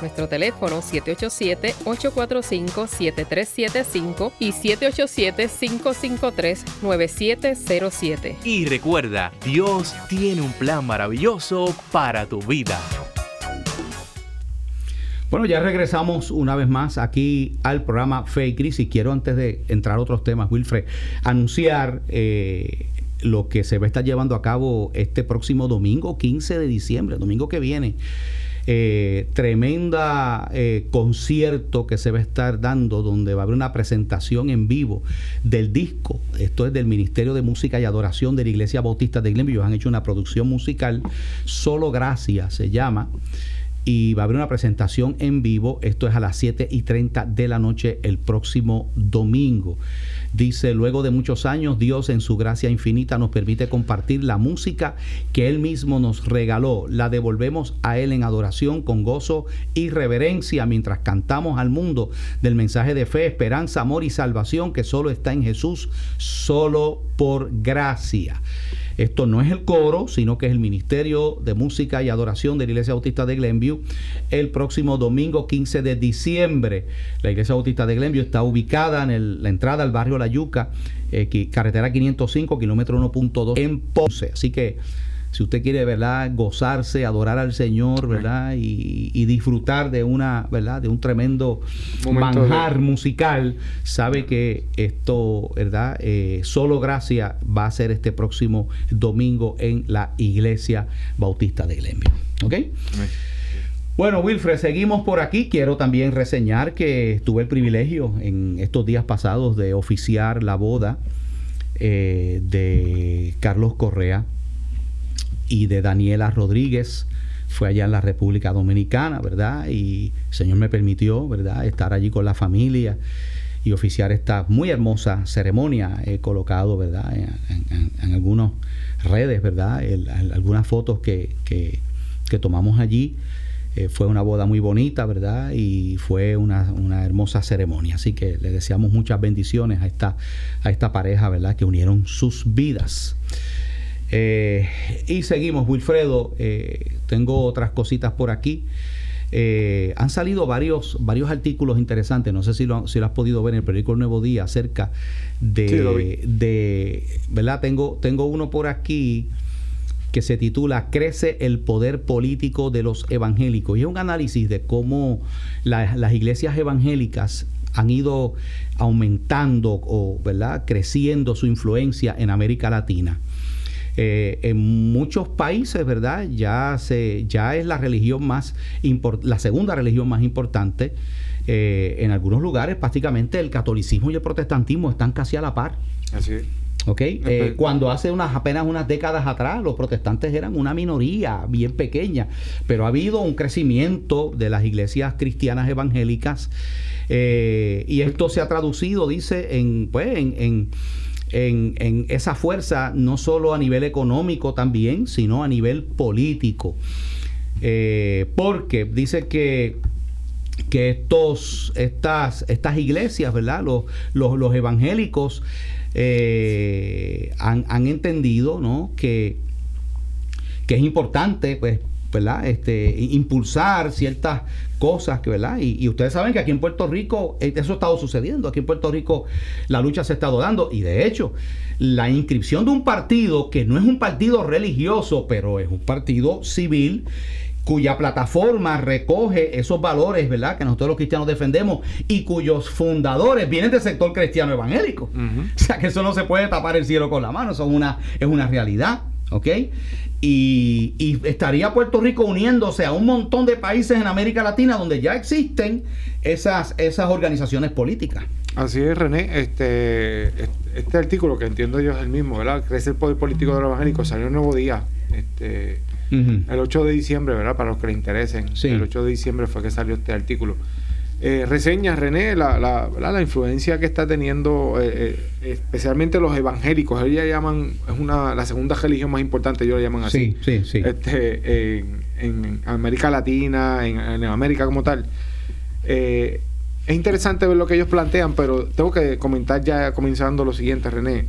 Nuestro teléfono 787-845-7375 y 787-553-9707. Y recuerda, Dios tiene un plan maravilloso para tu vida. Bueno, ya regresamos una vez más aquí al programa Fe y Crisis. Quiero, antes de entrar a otros temas, Wilfred, anunciar eh, lo que se va a estar llevando a cabo este próximo domingo, 15 de diciembre, domingo que viene. Eh, tremenda eh, concierto que se va a estar dando donde va a haber una presentación en vivo del disco. Esto es del Ministerio de Música y Adoración de la Iglesia Bautista de Glenview. Ellos han hecho una producción musical, Solo Gracias se llama y va a haber una presentación en vivo. Esto es a las 7 y 30 de la noche el próximo domingo. Dice, luego de muchos años, Dios en su gracia infinita nos permite compartir la música que Él mismo nos regaló. La devolvemos a Él en adoración, con gozo y reverencia, mientras cantamos al mundo del mensaje de fe, esperanza, amor y salvación que solo está en Jesús, solo por gracia. Esto no es el coro, sino que es el Ministerio de Música y Adoración de la Iglesia Bautista de Glenview. El próximo domingo 15 de diciembre, la Iglesia Bautista de Glenview está ubicada en la entrada al barrio La Yuca, eh, carretera 505, kilómetro 1.2 en Ponce. Así que si usted quiere, ¿verdad? Gozarse, adorar al Señor, ¿verdad? Y, disfrutar de una, ¿verdad? De un tremendo manjar musical, sabe que esto, ¿verdad? Eh, solo gracia va a ser este próximo domingo en la Iglesia Bautista de Glenville. ¿Ok? Bueno, Wilfred, seguimos por aquí. Quiero también reseñar que tuve el privilegio en estos días pasados de oficiar la boda eh, de Carlos Correa y de Daniela Rodríguez. Fue allá en la República Dominicana, ¿verdad? Y el Señor me permitió, ¿verdad?, estar allí con la familia y oficiar esta muy hermosa ceremonia. He colocado, ¿verdad?, en, algunas redes, ¿verdad?, algunas fotos que, que, que tomamos allí eh, fue una boda muy bonita, ¿verdad? Y fue una, hermosa ceremonia. Así que le deseamos muchas bendiciones a esta, a esta pareja, ¿verdad? Que unieron sus vidas. Eh, y seguimos, Wilfredo. Eh, tengo otras cositas por aquí. han salido varios, varios artículos interesantes, no sé si lo, si lo has podido ver en el periódico El Nuevo Día acerca de, de ¿verdad? Tengo, tengo uno por aquí que se titula Crece el poder político de los evangélicos. Y es un análisis de cómo las iglesias evangélicas han ido aumentando o ¿verdad? creciendo su influencia en América Latina. Eh, en muchos países, ¿verdad? Ya, se, ya es la religión más la segunda religión más importante. Eh, en algunos lugares, prácticamente el catolicismo y el protestantismo están casi a la par. Así es. Eh, cuando hace unas apenas unas décadas atrás los protestantes eran una minoría bien pequeña, pero ha habido un crecimiento de las iglesias cristianas evangélicas eh, y esto se ha traducido, dice, en, pues, en, en, esa fuerza no solo a nivel económico también, sino a nivel político. Eh, porque dice que que estos, estas, estas iglesias, ¿verdad? Los, los, los evangélicos eh, han, entendido ¿no? que, que es importante, pues, ¿verdad? Este, impulsar ciertas cosas ¿verdad? Y, ustedes saben que aquí en Puerto Rico eh, eso ha estado sucediendo. Aquí en Puerto Rico la lucha se ha estado dando. Y de hecho, la inscripción de un partido que no es un partido religioso, pero es un partido civil, cuya plataforma recoge esos valores, ¿verdad?, que nosotros los cristianos defendemos y cuyos fundadores vienen del sector cristiano evangélico. O sea, que eso no se puede tapar el cielo con la mano, eso es una, es una realidad, ¿ok? Y, y, estaría Puerto Rico uniéndose a un montón de países en América Latina donde ya existen esas, esas organizaciones políticas. Así es, René. Este, este artículo que entiendo yo es el mismo, ¿verdad? Crece el poder político de los evangélicos, salió un nuevo día. Este, el 8 de diciembre, ¿verdad? Para los que le interesen. El 8 de diciembre fue que salió este artículo. Eh, reseña, René, la, la, la, influencia que está teniendo, eh, eh, especialmente los evangélicos. Ellos llaman, es una, la segunda religión más importante, ellos la llaman así. Sí, sí, sí. Este, en, América Latina, en, América como tal. es interesante ver lo que ellos plantean, pero tengo que comentar ya comenzando lo siguiente, René.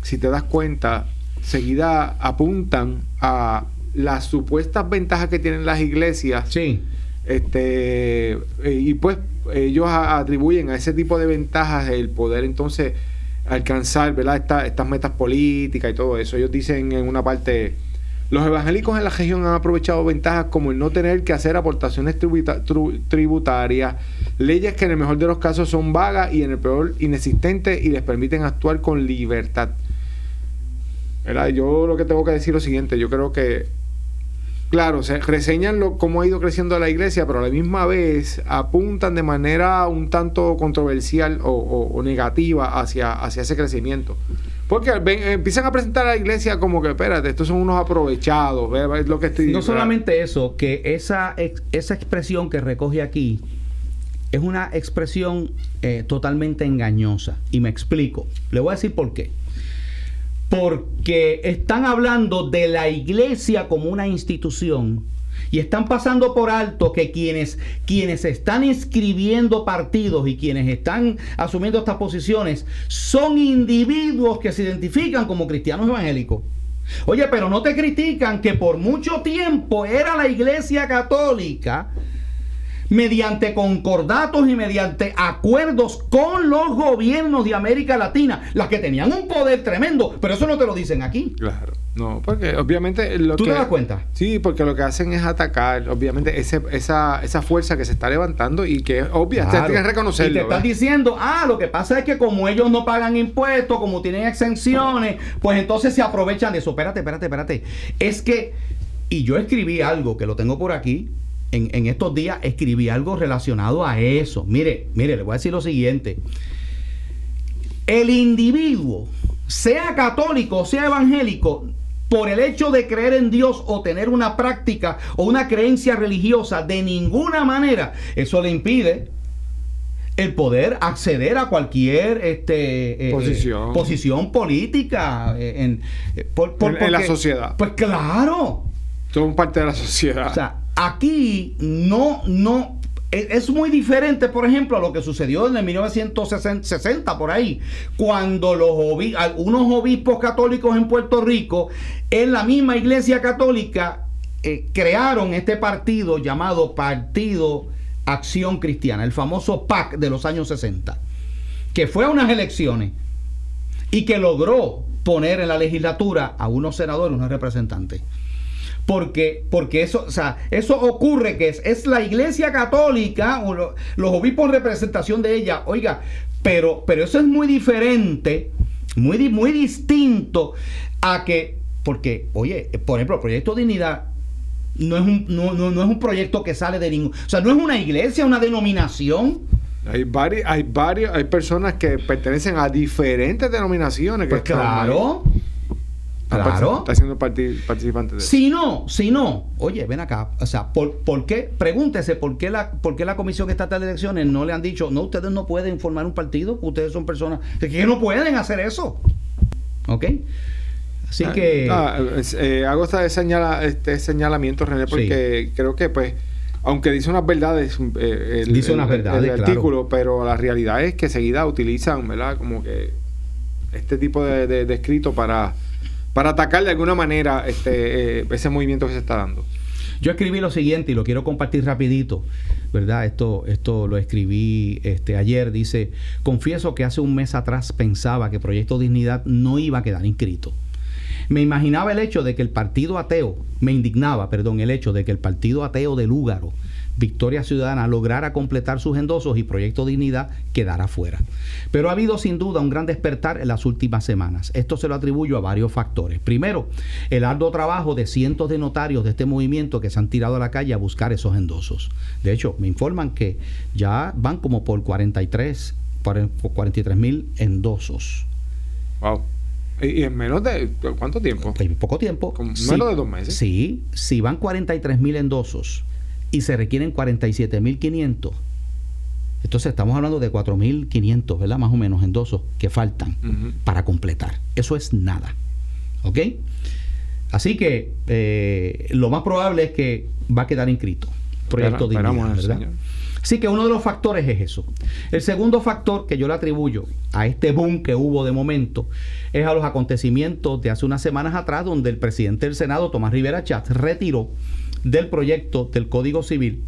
Si te das cuenta, seguida apuntan a las supuestas ventajas que tienen las iglesias. Sí. Este, eh, y pues ellos atribuyen a ese tipo de ventajas el poder entonces alcanzar ¿verdad? estas metas políticas y todo eso. Ellos dicen en una parte, los evangélicos en la región han aprovechado ventajas como el no tener que hacer aportaciones tributarias, leyes que en el mejor de los casos son vagas y en el peor inexistentes y les permiten actuar con libertad. ¿verdad? Yo lo que tengo que decir es lo siguiente, yo creo que Claro, se reseñan lo, cómo ha ido creciendo la iglesia, pero a la misma vez apuntan de manera un tanto controversial o, negativa hacia, hacia ese crecimiento. Porque empiezan a presentar a la iglesia como que, espérate, estos son unos aprovechados, es lo que estoy diciendo. No solamente eso, que esa, esa expresión que recoge aquí es una expresión eh, totalmente engañosa. Y me explico. Le voy a decir por qué porque están hablando de la iglesia como una institución y están pasando por alto que quienes, quienes están inscribiendo partidos y quienes están asumiendo estas posiciones son individuos que se identifican como cristianos evangélicos. Oye, pero no te critican que por mucho tiempo era la iglesia católica mediante concordatos y mediante acuerdos con los gobiernos de América Latina, las que tenían un poder tremendo, pero eso no te lo dicen aquí. Claro. No, porque obviamente lo ¿Tú que... te das cuenta? Sí, porque lo que hacen es atacar, obviamente, ese, esa, esa fuerza que se está levantando y que es obvia, Claro. tienes que reconocerlo. Y te están ¿verdad? diciendo, ah, lo que pasa es que como ellos no pagan impuestos, como tienen exenciones, pues entonces se aprovechan de eso. Espérate, espérate, espérate. Es que, y yo escribí algo que lo tengo por aquí. En, en estos días escribí algo relacionado a eso. Mire, mire, le voy a decir lo siguiente. El individuo, sea católico o sea evangélico, por el hecho de creer en Dios o tener una práctica o una creencia religiosa, de ninguna manera eso le impide el poder acceder a cualquier este, eh, Posición. eh, posición política eh, en, eh, por- por- En- en la sociedad. Pues claro. Son parte de la sociedad. O sea, aquí no, no. Es muy diferente, por ejemplo, a lo que sucedió en el 1960 por ahí, cuando los obi- algunos obispos católicos en Puerto Rico, en la misma iglesia católica, eh, crearon este partido llamado Partido Acción Cristiana, el famoso PAC de los años 60, que fue a unas elecciones y que logró poner en la legislatura a unos senadores, unos representantes. Porque, porque eso, o sea, eso ocurre que es, es la iglesia católica, o lo- los obispos en representación de ella, oiga, pero, pero eso es muy diferente, muy, muy distinto a que, porque, oye, por ejemplo, el proyecto Dignidad no es un, no, no, no es un proyecto que sale de ningún, o sea, no es una iglesia, una denominación. Hay varios, hay varios, hay personas que pertenecen a diferentes denominaciones. que Pues claro, ahí. Claro. Está siendo parti- participantes de eso. Si no, si no, oye, ven acá, o sea, ¿por, por qué? Pregúntese por qué, la, por qué la Comisión Estatal de Elecciones no le han dicho, no, ustedes no pueden formar un partido, ustedes son personas que no pueden hacer eso. ¿Ok? Así que... Ah, eh, hago este, señala, este señalamiento, René, porque creo que, pues, aunque dice unas verdades, eh, el, Dice unas el- verdades, el claro. artículo, pero la realidad es que seguida utilizan, ¿verdad? Como que este tipo de, de- de escrito para, para atacar de alguna manera este eh, ese movimiento que se está dando. Yo escribí lo siguiente y lo quiero compartir rapidito, ¿verdad? Esto, esto lo escribí este, ayer. Dice, confieso que hace un mes atrás pensaba que Proyecto Dignidad no iba a quedar inscrito. Me imaginaba el hecho de que el partido ateo, me indignaba, perdón, el hecho de que el partido ateo de Lúgaro, Victoria Ciudadana, lograra completar sus endosos y Proyecto Dignidad quedara fuera. Pero ha habido sin duda un gran despertar en las últimas semanas. Esto se lo atribuyo a varios factores. Primero, el arduo trabajo de cientos de notarios de este movimiento que se han tirado a la calle a buscar esos endosos. De hecho, me informan que ya van como por 43, por 43 mil endosos. Wow. Y, en menos de ¿cuánto tiempo? En poco tiempo. Sí. menos de dos meses. Sí, si van 43 mil endosos y se requieren 47 mil 500, entonces estamos hablando de 4 mil 500, ¿verdad? Más o menos endosos que faltan para completar. Eso es nada. ¿Ok? Así que eh, lo más probable es que va a quedar inscrito. Proyecto al ¿verdad? Así que uno de los factores es eso. El segundo factor que yo le atribuyo a este boom que hubo de momento es a los acontecimientos de hace unas semanas atrás donde el presidente del Senado, Tomás Rivera Chatz, retiró del proyecto del Código Civil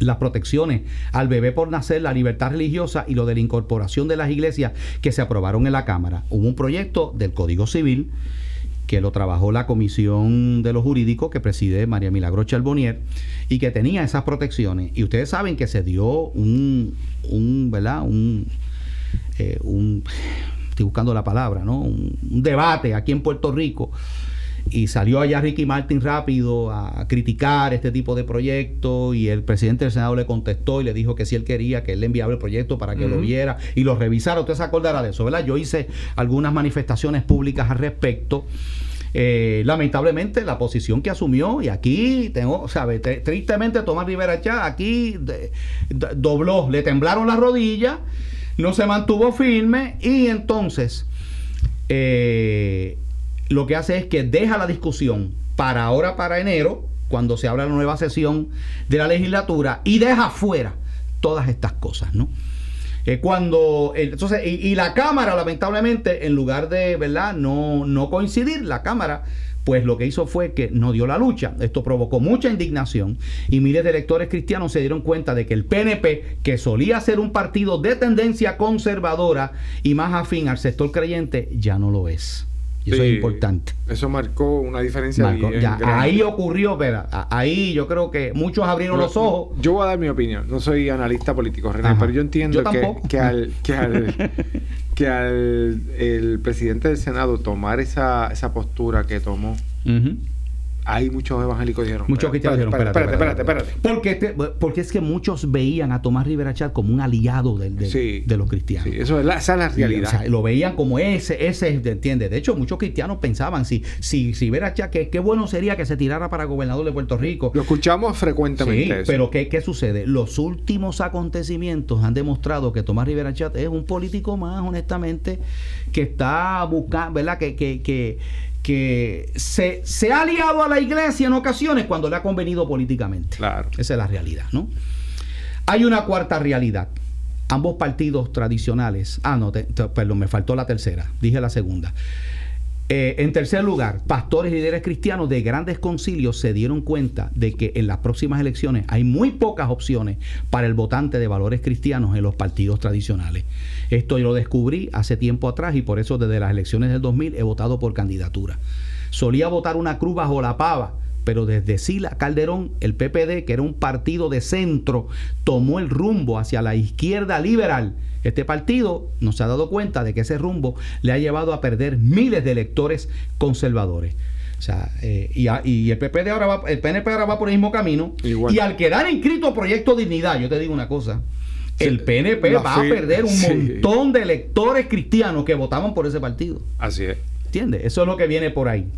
las protecciones al bebé por nacer, la libertad religiosa y lo de la incorporación de las iglesias que se aprobaron en la Cámara. Hubo un proyecto del Código Civil que lo trabajó la Comisión de los Jurídicos que preside María Milagro Charbonnier y que tenía esas protecciones. Y ustedes saben que se dio un, un ¿verdad? Un, eh, un, estoy buscando la palabra, ¿no? Un, un debate aquí en Puerto Rico y salió allá Ricky Martin rápido a criticar este tipo de proyectos y el presidente del Senado le contestó y le dijo que si él quería que él le enviaba el proyecto para que lo viera y lo revisara. Usted se acordará de eso, ¿verdad? Yo hice algunas manifestaciones públicas al respecto. Eh, lamentablemente la posición que asumió y aquí tengo, sabe, Tri- tristemente Tomás Rivera Chá aquí de- dobló, le temblaron las rodillas, no se mantuvo firme y entonces eh, lo que hace es que deja la discusión para ahora, para enero, cuando se abra la nueva sesión de la legislatura y deja fuera todas estas cosas, ¿no? Eh, cuando entonces y, y la cámara lamentablemente en lugar de verdad no no coincidir la cámara pues lo que hizo fue que no dio la lucha. Esto provocó mucha indignación y miles de electores cristianos se dieron cuenta de que el PNP, que solía ser un partido de tendencia conservadora y más afín al sector creyente, ya no lo es. Y eso es importante. Eso marcó una diferencia. ahí ocurrió, pero ahí yo creo que muchos abrieron los ojos. Yo voy a dar mi opinión. No soy analista político, René, pero yo entiendo que, que, al, que al, que al el presidente del Senado tomar esa, esa postura que tomó, hay muchos evangélicos dijeron. Muchos cristianos dijeron, espérate, espérate, espérate. Porque, este, porque es que muchos veían a Tomás Rivera Chat como un aliado del, de los cristianos. Sí, eso es la, esa es la realidad. lo veían como ese, ese, ¿entiendes? De hecho, muchos cristianos pensaban, si, si, si Rivera Chat, que qué bueno sería que se tirara para gobernador de Puerto Rico. Lo escuchamos frecuentemente. Sí, pero ¿qué, ¿qué sucede? Los últimos acontecimientos han demostrado que Tomás Rivera Chat es un político más, honestamente, que está buscando, ¿verdad? que, que, que que se, se, ha aliado a la iglesia en ocasiones cuando le ha convenido políticamente. Claro. Esa es la realidad, ¿no? Hay una cuarta realidad. Ambos partidos tradicionales. Ah, no, perdón, me faltó la tercera. Dije la segunda. Eh, en tercer lugar, pastores y líderes cristianos de grandes concilios se dieron cuenta de que en las próximas elecciones hay muy pocas opciones para el votante de valores cristianos en los partidos tradicionales. Esto lo descubrí hace tiempo atrás y por eso desde las elecciones del 2000 he votado por candidatura. Solía votar una cruz bajo la pava, pero desde Sila Calderón, el PPD, que era un partido de centro, tomó el rumbo hacia la izquierda liberal este partido no se ha dado cuenta de que ese rumbo le ha llevado a perder miles de electores conservadores. O sea, eh, y, el PPD ahora va, el PNP ahora va por el mismo camino. Y al quedar inscrito Proyecto Dignidad, yo te digo una cosa, el PNP va a perder un montón de electores cristianos que votaban por ese partido. Así es. ¿Entiendes? Eso es lo que viene por ahí.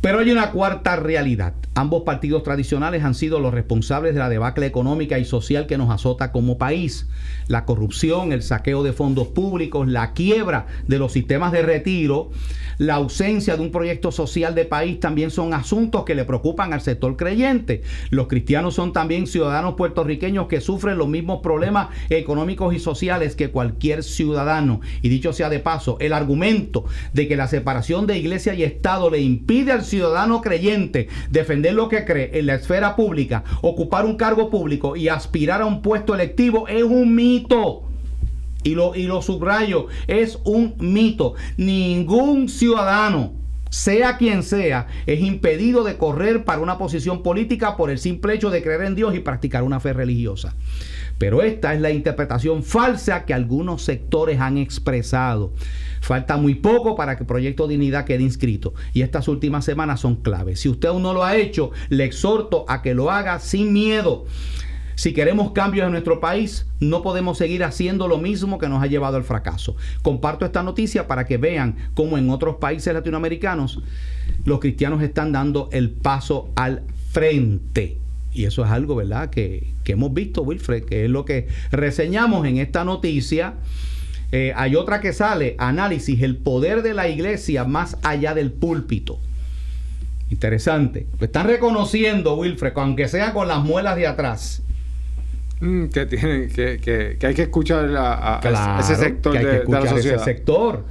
Pero hay una cuarta realidad. Ambos partidos tradicionales han sido los responsables de la debacle económica y social que nos azota como país. La corrupción, el saqueo de fondos públicos, la quiebra de los sistemas de retiro, la ausencia de un proyecto social de país también son asuntos que le preocupan al sector creyente. Los cristianos son también ciudadanos puertorriqueños que sufren los mismos problemas económicos y sociales que cualquier ciudadano. Y dicho sea de paso, el argumento de que la separación de iglesia y Estado le impide al ciudadano creyente defender lo que cree en la esfera pública, ocupar un cargo público y aspirar a un puesto electivo es un mito. Y lo, y lo subrayo, es un mito. Ningún ciudadano sea quien sea, es impedido de correr para una posición política por el simple hecho de creer en Dios y practicar una fe religiosa. Pero esta es la interpretación falsa que algunos sectores han expresado. Falta muy poco para que el Proyecto Dignidad quede inscrito y estas últimas semanas son claves. Si usted aún no lo ha hecho, le exhorto a que lo haga sin miedo. Si queremos cambios en nuestro país, no podemos seguir haciendo lo mismo que nos ha llevado al fracaso. Comparto esta noticia para que vean cómo en otros países latinoamericanos los cristianos están dando el paso al frente. Y eso es algo, ¿verdad?, que, hemos visto, Wilfred, que es lo que reseñamos en esta noticia. Eh, hay otra que sale, análisis, el poder de la iglesia más allá del púlpito. Interesante. Están reconociendo, Wilfred, aunque sea con las muelas de atrás, Mm, que, tienen, que, que, hay que escuchar a, ese sector de, la sociedad. Ese sector.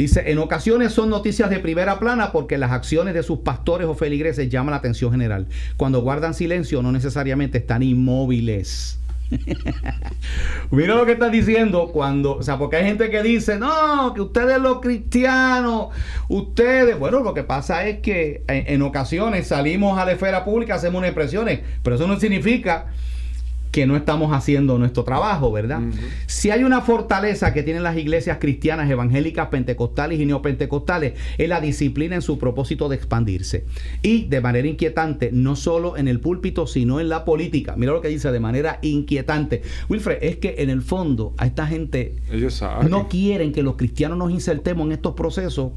Dice, en ocasiones son noticias de primera plana porque las acciones de sus pastores o feligreses llaman la atención general. Cuando guardan silencio no necesariamente están inmóviles. Mira lo que está diciendo cuando, o sea, porque hay gente que dice, no, que ustedes los cristianos, ustedes, bueno, lo que pasa es que en, en ocasiones salimos a la esfera pública, hacemos unas expresiones, pero eso no significa que no estamos haciendo nuestro trabajo, ¿verdad? Si hay una fortaleza que tienen las iglesias cristianas, evangélicas, pentecostales y neopentecostales, es la disciplina en su propósito de expandirse. Y de manera inquietante, no solo en el púlpito, sino en la política. Mira lo que dice, de manera inquietante. Wilfred, es que en el fondo a esta gente no quieren que los cristianos nos insertemos en estos procesos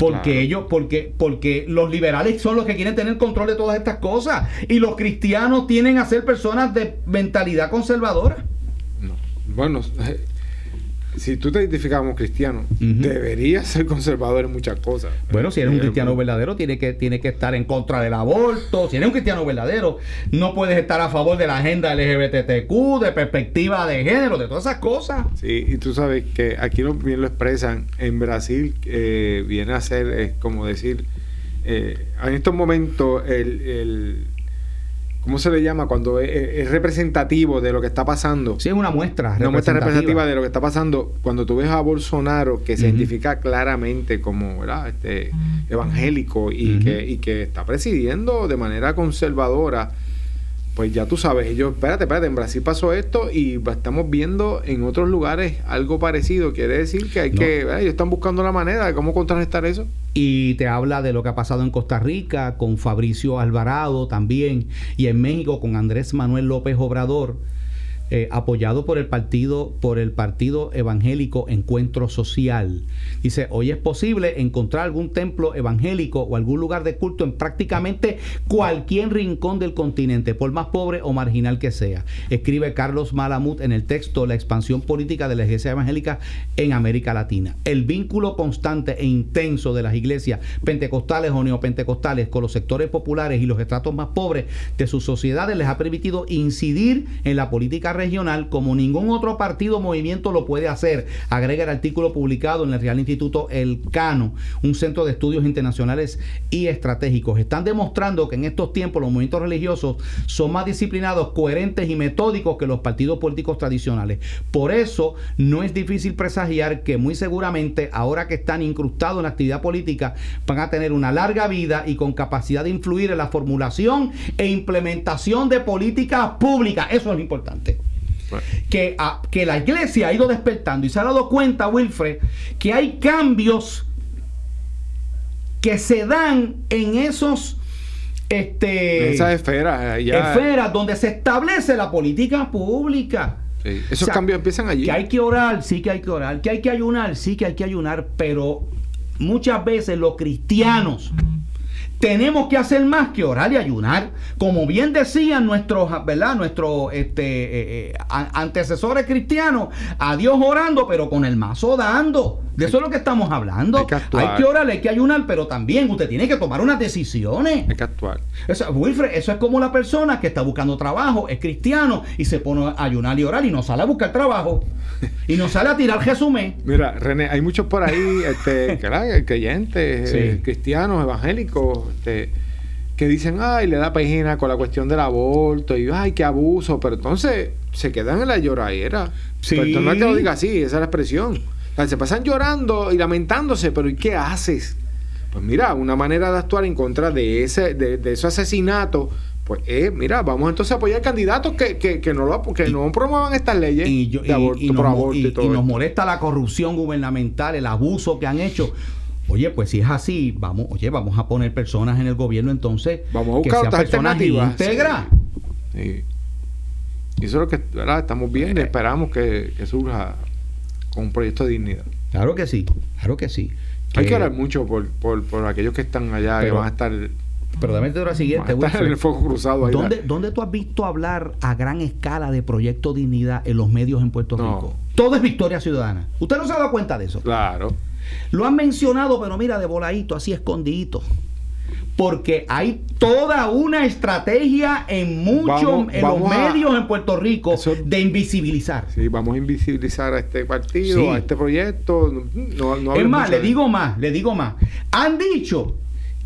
porque ellos, porque, porque los liberales son los que quieren tener control de todas estas cosas. Y los cristianos tienen a ser personas de mentalidad conservadora. No. Bueno, eh, si tú te identificas como cristiano, deberías ser conservador en muchas cosas. Bueno, si eres un cristiano verdadero, tiene que, tiene que estar en contra del aborto. Si eres un cristiano verdadero, no puedes estar a favor de la agenda LGBTQ, de perspectiva de género, de todas esas cosas. Sí, y tú sabes que aquí lo, bien lo expresan. En Brasil eh, viene a ser, eh, como decir, eh, en estos momentos, el, el- ¿cómo se le llama? Cuando es, es representativo de lo que está pasando. Sí, es una muestra. Una muestra representativa de lo que está pasando. Cuando tú ves a Bolsonaro, que se identifica claramente como ¿verdad? Este, evangélico y, que, y que está presidiendo de manera conservadora, pues ya tú sabes, ellos, espérate, espérate, en Brasil pasó esto y estamos viendo en otros lugares algo parecido. Quiere decir que hay No. que, ¿verdad? ellos están buscando la manera de cómo contrarrestar eso. Y te habla de lo que ha pasado en Costa Rica con Fabricio Alvarado también. Y en México con Andrés Manuel López Obrador. Eh, apoyado por el partido por el partido evangélico Encuentro Social. Dice, hoy es posible encontrar algún templo evangélico o algún lugar de culto en prácticamente cualquier rincón del continente, por más pobre o marginal que sea. Escribe Carlos Malamud en el texto La expansión política de la iglesia evangélica en América Latina. El vínculo constante e intenso de las iglesias pentecostales o neopentecostales con los sectores populares y los estratos más pobres de sus sociedades les ha permitido incidir en la política regional como ningún otro partido o movimiento lo puede hacer. Agrega el artículo publicado en el Real Instituto El Cano, un centro de estudios internacionales y estratégicos. Están demostrando que en estos tiempos los movimientos religiosos son más disciplinados, coherentes y metódicos que los partidos políticos tradicionales. Por eso no es difícil presagiar que muy seguramente ahora que están incrustados en la actividad política van a tener una larga vida y con capacidad de influir en la formulación e implementación de políticas públicas. Eso es lo importante que, a- que la iglesia ha ido despertando y se ha dado cuenta, Wilfred, que hay cambios que se dan en esos este, esas esferas, eh, ya, esferas donde se establece la política pública. sí, esos O sea, cambios empiezan allí. Que hay que orar, sí que hay que orar. Que hay que ayunar, sí que hay que ayunar. Pero muchas veces los cristianos tenemos que hacer más que orar y ayunar. Como bien decían nuestros, ¿verdad? Nuestros este, eh, eh, a- antecesores cristianos, a Dios orando, pero con el mazo dando. De eso es lo que estamos hablando. Hay que actuar. hay que orar, hay que ayunar, pero también usted tiene que tomar unas decisiones. Hay que actuar. Eso, Wilfred, eso es como la persona que está buscando trabajo, es cristiano y se pone a ayunar y orar y no sale a buscar trabajo. Y no sale a tirar Jesumé. Mira, René, hay muchos por ahí, este, creyentes, Sí. eh, cristianos, evangélicos, este, que dicen, ay, le da pena con la cuestión del aborto, y ay, qué abuso, pero entonces se quedan en la lloradera. Sí. Pero no es que lo diga así, esa es la expresión. O sea, se pasan llorando y lamentándose, pero ¿y qué haces? Pues mira, una manera de actuar en contra de ese, de, de ese asesinato, pues eh, mira, vamos entonces a apoyar candidatos que, que, que no lo que Y- no promuevan estas leyes Y, yo- de aborto, y nos, por mo- aborto y, todo y nos molesta la corrupción gubernamental, el abuso que han hecho. Oye, pues si es así, vamos, oye, vamos a poner personas en el gobierno entonces Vamos a que buscar sean otras personas alternativas. íntegras. Sí. Y eso es lo que ¿verdad? estamos viendo y esperamos que, que surja con un proyecto de dignidad. Claro que sí, claro que sí. Hay Que- que orar mucho por, por, por aquellos que están allá, que van a estar, Pero dame la van siguiente, a estar en el fuego cruzado ahí. ¿Dónde, dónde tú has visto hablar a gran escala de Proyecto Dignidad en los medios en Puerto No. Rico? Todo es Victoria Ciudadana. ¿Usted no se ha dado cuenta de eso? Claro. Lo han mencionado, pero mira, de voladito, así escondidito. Porque hay toda una estrategia en muchos, Vamos- en vamos los a- medios en Puerto Rico Eso- de invisibilizar. Sí, vamos a invisibilizar a este partido, Sí. a este proyecto. No, no es más, le digo más, le digo más. Han dicho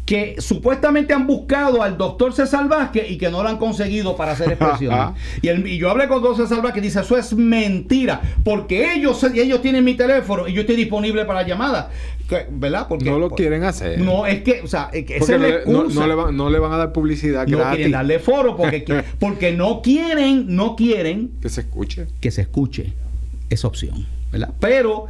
que supuestamente han buscado al doctor César Vázquez y que no lo han conseguido para hacer expresiones. Y, el- y yo hablé con doctor César Vázquez y dice, eso es mentira, porque ellos, ellos tienen mi teléfono y yo estoy disponible para llamadas. ¿Verdad? Porque No lo pues, quieren hacer. No, es que, o sea, es que esa es no, la no- le van, no le van a dar publicidad No gratis. quieren darle foro porque, porque no quieren, no quieren Que se escuche. que se escuche esa opción, ¿verdad? Pero,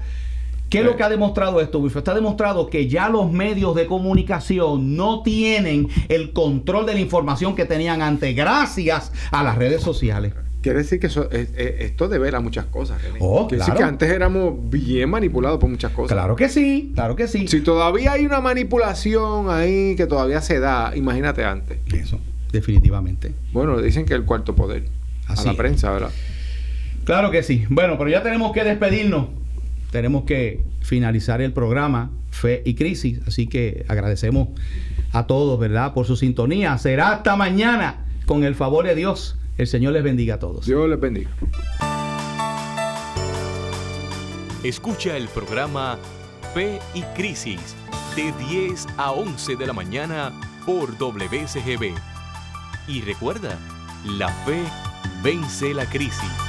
¿qué es lo que ha demostrado esto, Wilfred? Está demostrado que ya los medios de comunicación no tienen el control de la información que tenían antes, gracias a las redes sociales. Quiere decir que eso, es- es- esto devela muchas cosas. Oh, Quiere decir claro. que antes éramos bien manipulados por muchas cosas. Claro que sí, claro que sí. Si todavía hay una manipulación ahí que todavía se da, imagínate antes. Eso, definitivamente. Bueno, dicen que el cuarto poder. Así a la prensa, ¿verdad? Claro que sí. Bueno, pero ya tenemos que despedirnos. Tenemos que finalizar el programa Fe y Crisis, así que agradecemos a todos, ¿verdad?, por su sintonía. Será hasta mañana, con el favor de Dios. El Señor les bendiga a todos. Dios les bendiga. Escucha el programa Fe y Crisis de 10 a 11 de la mañana por WCGB. Y recuerda, la fe vence la crisis.